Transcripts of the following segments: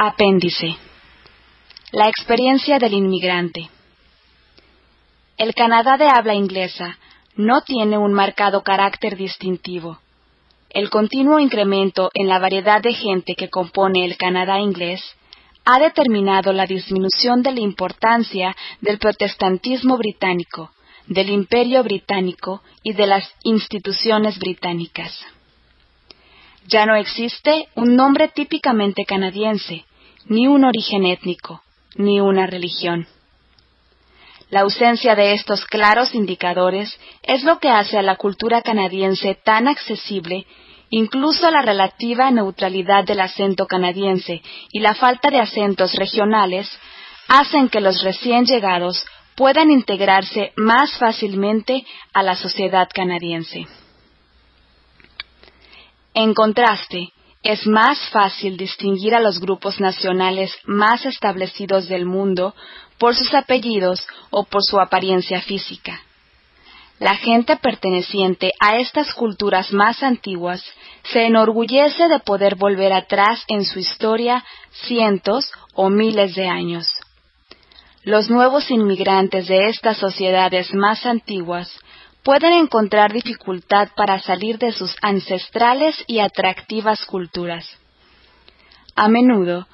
Apéndice. La experiencia del inmigrante. El Canadá de habla inglesa no tiene un marcado carácter distintivo. El continuo incremento en la variedad de gente que compone el Canadá inglés ha determinado la disminución de la importancia del protestantismo británico, del imperio británico y de las instituciones británicas. Ya no existe un nombre típicamente canadiense, ni un origen étnico, ni una religión. La ausencia de estos claros indicadores es lo que hace a la cultura canadiense tan accesible, incluso la relativa neutralidad del acento canadiense y la falta de acentos regionales hacen que los recién llegados puedan integrarse más fácilmente a la sociedad canadiense. En contraste, es más fácil distinguir a los grupos nacionales más establecidos del mundo por sus apellidos o por su apariencia física. La gente perteneciente a estas culturas más antiguas se enorgullece de poder volver atrás en su historia cientos o miles de años. Los nuevos inmigrantes de estas sociedades más antiguas pueden encontrar dificultad para salir de sus ancestrales y atractivas culturas. A menudo,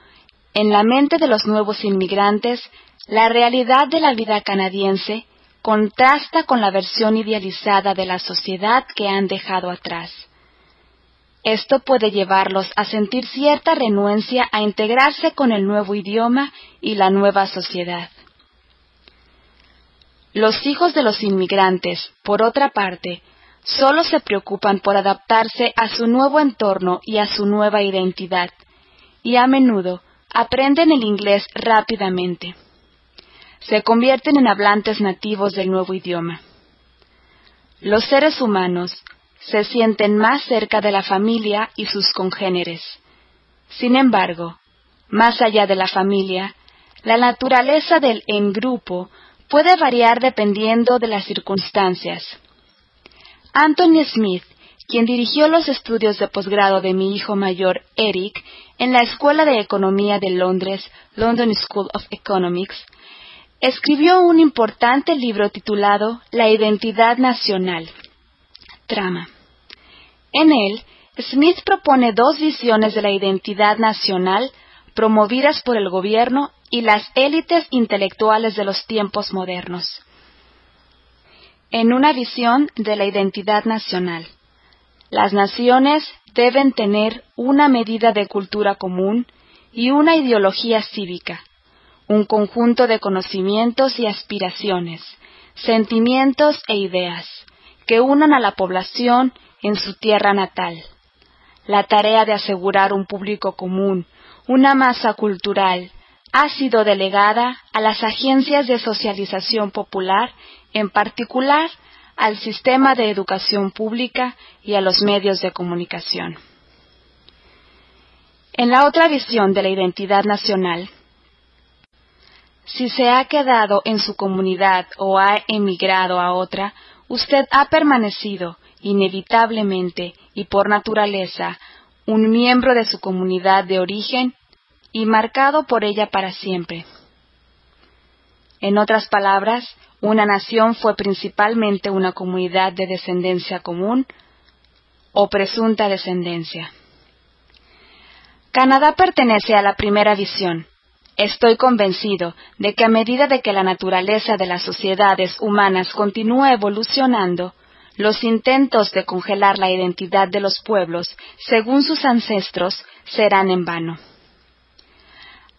en la mente de los nuevos inmigrantes, la realidad de la vida canadiense contrasta con la versión idealizada de la sociedad que han dejado atrás. Esto puede llevarlos a sentir cierta renuencia a integrarse con el nuevo idioma y la nueva sociedad. Los hijos de los inmigrantes, por otra parte, solo se preocupan por adaptarse a su nuevo entorno y a su nueva identidad, y a menudo aprenden el inglés rápidamente. Se convierten en hablantes nativos del nuevo idioma. Los seres humanos se sienten más cerca de la familia y sus congéneres. Sin embargo, más allá de la familia, la naturaleza del en grupo puede variar dependiendo de las circunstancias. Anthony Smith, quien dirigió los estudios de posgrado de mi hijo mayor, Eric, en la Escuela de Economía de Londres, London School of Economics, escribió un importante libro titulado La identidad nacional. Trama. En él, Smith propone dos visiones de la identidad nacional promovidas por el gobierno y las élites intelectuales de los tiempos modernos. En una visión de la identidad nacional, las naciones deben tener una medida de cultura común y una ideología cívica, un conjunto de conocimientos y aspiraciones, sentimientos e ideas que unan a la población en su tierra natal. La tarea de asegurar un público común, una masa cultural, ha sido delegada a las agencias de socialización popular, en particular al sistema de educación pública y a los medios de comunicación. En la otra visión de la identidad nacional, si se ha quedado en su comunidad o ha emigrado a otra, usted ha permanecido, inevitablemente y por naturaleza, un miembro de su comunidad de origen y marcado por ella para siempre. En otras palabras, una nación fue principalmente una comunidad de descendencia común o presunta descendencia. Canadá pertenece a la primera visión. Estoy convencido de que a medida de que la naturaleza de las sociedades humanas continúa evolucionando, los intentos de congelar la identidad de los pueblos según sus ancestros serán en vano.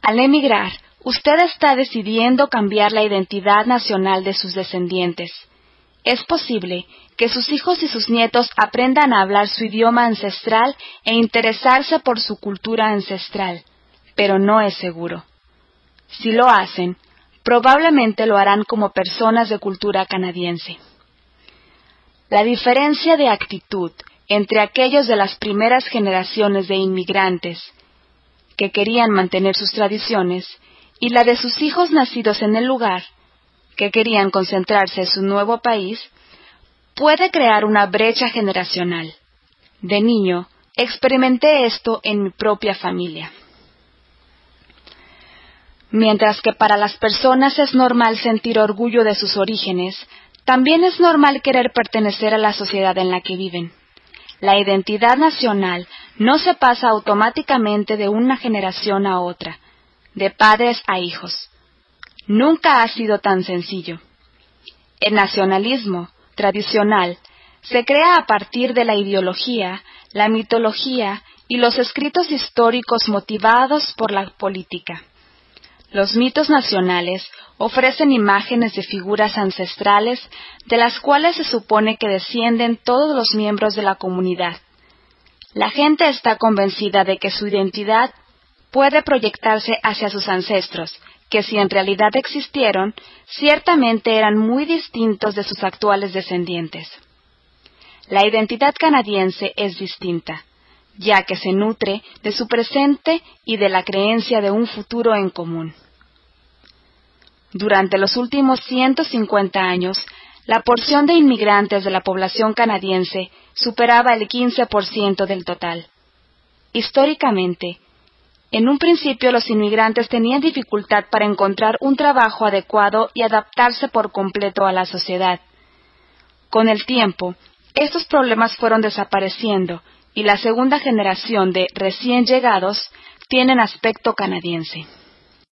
Al emigrar, usted está decidiendo cambiar la identidad nacional de sus descendientes. Es posible que sus hijos y sus nietos aprendan a hablar su idioma ancestral e interesarse por su cultura ancestral, pero no es seguro. Si lo hacen, probablemente lo harán como personas de cultura canadiense. La diferencia de actitud entre aquellos de las primeras generaciones de inmigrantes que querían mantener sus tradiciones, y la de sus hijos nacidos en el lugar, que querían concentrarse en su nuevo país, puede crear una brecha generacional. De niño, experimenté esto en mi propia familia. Mientras que para las personas es normal sentir orgullo de sus orígenes, también es normal querer pertenecer a la sociedad en la que viven. La identidad nacional no se pasa automáticamente de una generación a otra, de padres a hijos. Nunca ha sido tan sencillo. El nacionalismo tradicional se crea a partir de la ideología, la mitología y los escritos históricos motivados por la política. Los mitos nacionales ofrecen imágenes de figuras ancestrales de las cuales se supone que descienden todos los miembros de la comunidad. La gente está convencida de que su identidad puede proyectarse hacia sus ancestros, que si en realidad existieron, ciertamente eran muy distintos de sus actuales descendientes. La identidad canadiense es distinta, ya que se nutre de su presente y de la creencia de un futuro en común. Durante los últimos 150 años, la porción de inmigrantes de la población canadiense superaba el 15% del total. Históricamente, en un principio los inmigrantes tenían dificultad para encontrar un trabajo adecuado y adaptarse por completo a la sociedad. Con el tiempo, estos problemas fueron desapareciendo y la segunda generación de recién llegados tienen aspecto canadiense.